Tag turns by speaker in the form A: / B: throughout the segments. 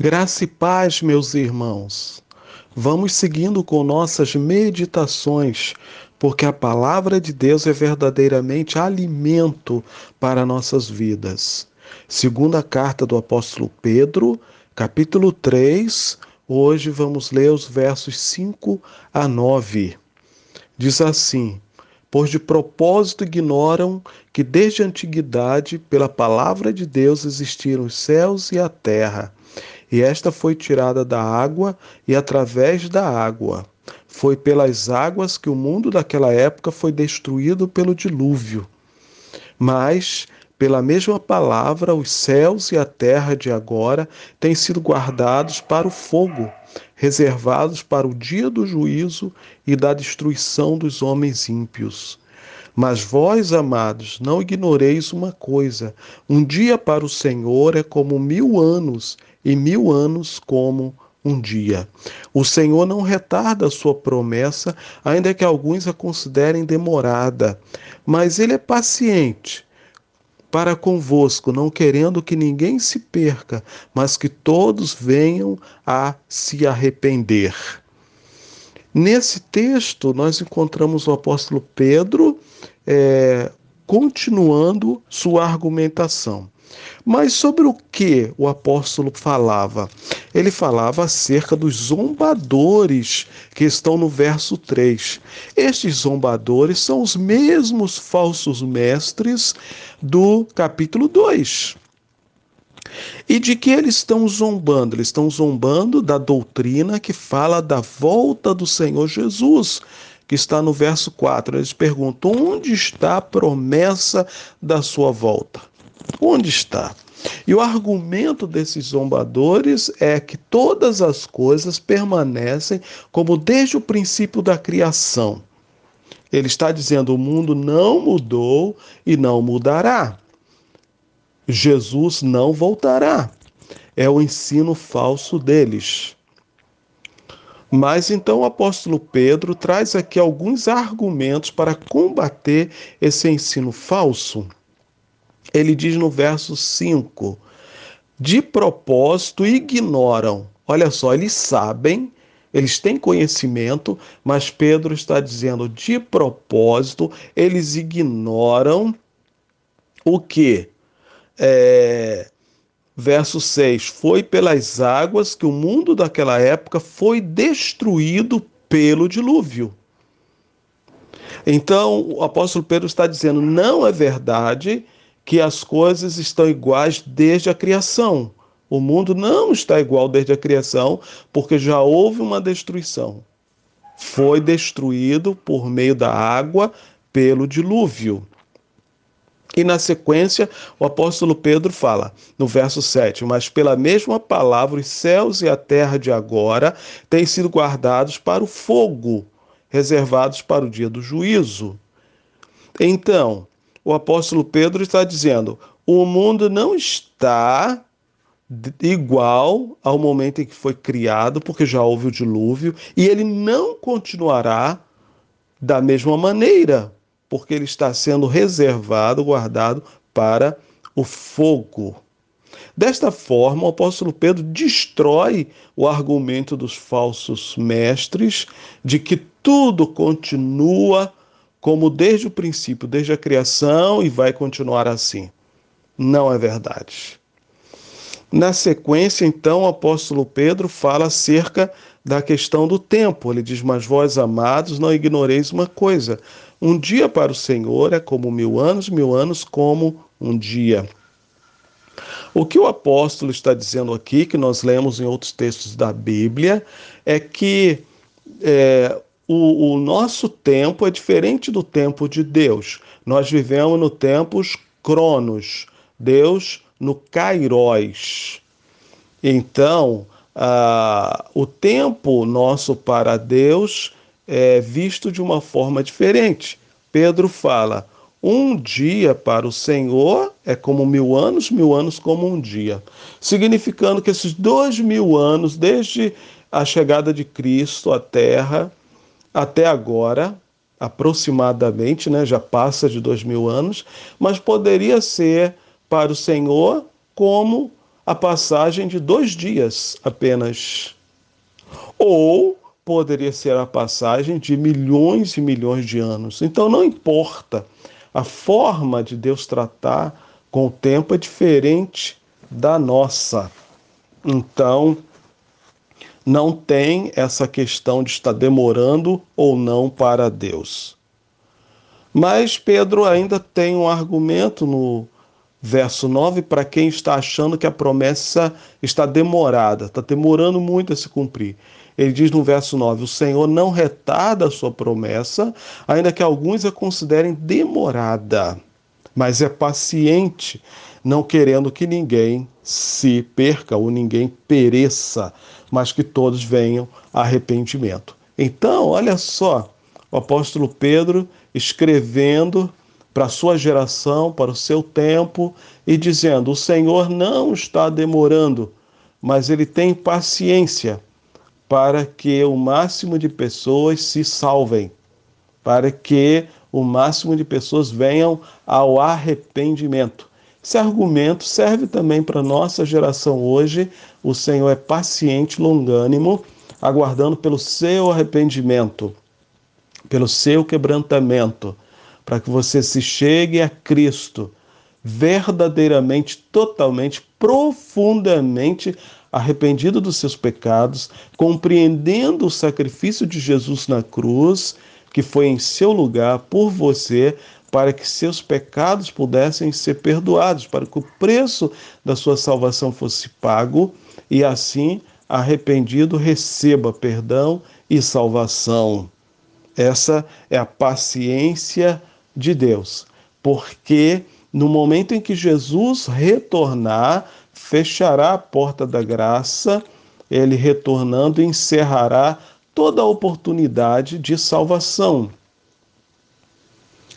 A: Graça e paz, meus irmãos. Vamos seguindo com nossas meditações, porque a palavra de Deus é verdadeiramente alimento para nossas vidas. Segunda carta do apóstolo Pedro, capítulo 3, hoje vamos ler os versos 5 a 9. Diz assim: Pois de propósito ignoram que desde a antiguidade, pela palavra de Deus, existiram os céus e a terra e esta foi tirada da água e através da água. Foi pelas águas que o mundo daquela época foi destruído pelo dilúvio. Mas, pela mesma palavra, os céus e a terra de agora têm sido guardados para o fogo, reservados para o dia do juízo e da destruição dos homens ímpios. Mas vós, amados, não ignoreis uma coisa: um dia para o Senhor é como mil anos, e mil anos como um dia. O Senhor não retarda a sua promessa, ainda que alguns a considerem demorada, mas ele é paciente para convosco, não querendo que ninguém se perca, mas que todos venham a se arrepender. Nesse texto, nós encontramos o apóstolo Pedro é, continuando sua argumentação. Mas sobre o que o apóstolo falava? Ele falava acerca dos zombadores que estão no verso 3. Estes zombadores são os mesmos falsos mestres do capítulo 2. E de que eles estão zombando? Eles estão zombando da doutrina que fala da volta do Senhor Jesus, que está no verso 4. Eles perguntam: onde está a promessa da sua volta? Onde está? E o argumento desses zombadores é que todas as coisas permanecem como desde o princípio da criação. Ele está dizendo: o mundo não mudou e não mudará. Jesus não voltará. É o ensino falso deles. Mas então o apóstolo Pedro traz aqui alguns argumentos para combater esse ensino falso. Ele diz no verso 5: de propósito ignoram. Olha só, eles sabem, eles têm conhecimento, mas Pedro está dizendo de propósito, eles ignoram o que? É, verso 6: Foi pelas águas que o mundo daquela época foi destruído pelo dilúvio. Então, o apóstolo Pedro está dizendo: não é verdade que as coisas estão iguais desde a criação. O mundo não está igual desde a criação, porque já houve uma destruição. Foi destruído por meio da água pelo dilúvio. E na sequência, o apóstolo Pedro fala, no verso 7, mas pela mesma palavra, os céus e a terra de agora têm sido guardados para o fogo, reservados para o dia do juízo. Então, o apóstolo Pedro está dizendo: o mundo não está igual ao momento em que foi criado, porque já houve o dilúvio, e ele não continuará da mesma maneira, porque ele está sendo reservado, guardado para o fogo. Desta forma, o apóstolo Pedro destrói o argumento dos falsos mestres de que tudo continua como desde o princípio, desde a criação e vai continuar assim. Não é verdade. Na sequência, então, o apóstolo Pedro fala acerca da questão do tempo. Ele diz: Mas vós, amados, não ignoreis uma coisa. Um dia para o Senhor é como mil anos, mil anos como um dia. O que o apóstolo está dizendo aqui, que nós lemos em outros textos da Bíblia, é que é, o, o nosso tempo é diferente do tempo de Deus. Nós vivemos no tempos cronos, Deus no kairos. Então, ah, o tempo nosso para Deus é visto de uma forma diferente. Pedro fala: um dia para o Senhor é como mil anos, mil anos como um dia. Significando que esses dois mil anos, desde a chegada de Cristo à Terra, até agora, aproximadamente, né, já passa de dois mil anos, mas poderia ser para o Senhor como a passagem de dois dias apenas. Ou poderia ser a passagem de milhões e milhões de anos. Então não importa. A forma de Deus tratar com o tempo é diferente da nossa. Então, não tem essa questão de estar demorando ou não para Deus. Mas Pedro ainda tem um argumento no verso 9 para quem está achando que a promessa está demorada, está demorando muito a se cumprir. Ele diz no verso 9: O Senhor não retarda a sua promessa, ainda que alguns a considerem demorada, mas é paciente, não querendo que ninguém se perca ou ninguém pereça, mas que todos venham a arrependimento. Então, olha só, o apóstolo Pedro escrevendo para a sua geração, para o seu tempo, e dizendo: O Senhor não está demorando, mas ele tem paciência para que o máximo de pessoas se salvem, para que o máximo de pessoas venham ao arrependimento. Esse argumento serve também para nossa geração hoje. O Senhor é paciente, longânimo, aguardando pelo seu arrependimento, pelo seu quebrantamento para que você se chegue a Cristo verdadeiramente, totalmente, profundamente arrependido dos seus pecados, compreendendo o sacrifício de Jesus na cruz, que foi em seu lugar por você, para que seus pecados pudessem ser perdoados, para que o preço da sua salvação fosse pago e assim arrependido receba perdão e salvação. Essa é a paciência de Deus, porque no momento em que Jesus retornar, fechará a porta da graça, ele retornando encerrará toda a oportunidade de salvação.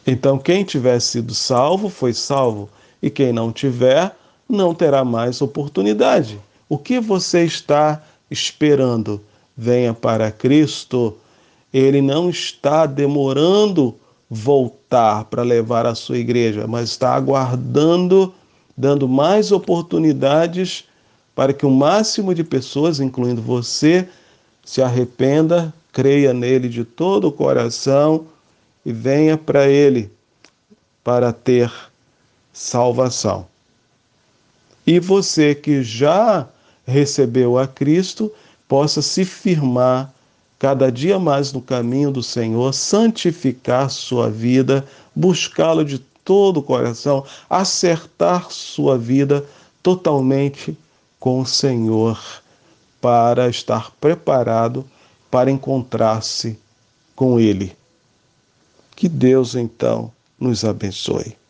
A: Então, quem tiver sido salvo, foi salvo, e quem não tiver, não terá mais oportunidade. O que você está esperando? Venha para Cristo. Ele não está demorando voltar para levar a sua igreja, mas está aguardando, dando mais oportunidades para que o máximo de pessoas, incluindo você, se arrependa, creia nele de todo o coração e venha para ele para ter salvação. E você que já recebeu a Cristo, possa se firmar cada dia mais no caminho do Senhor, santificar sua vida, buscá-lo de todo o coração, acertar sua vida totalmente com o Senhor, para estar preparado para encontrar-se com Ele. Que Deus então nos abençoe.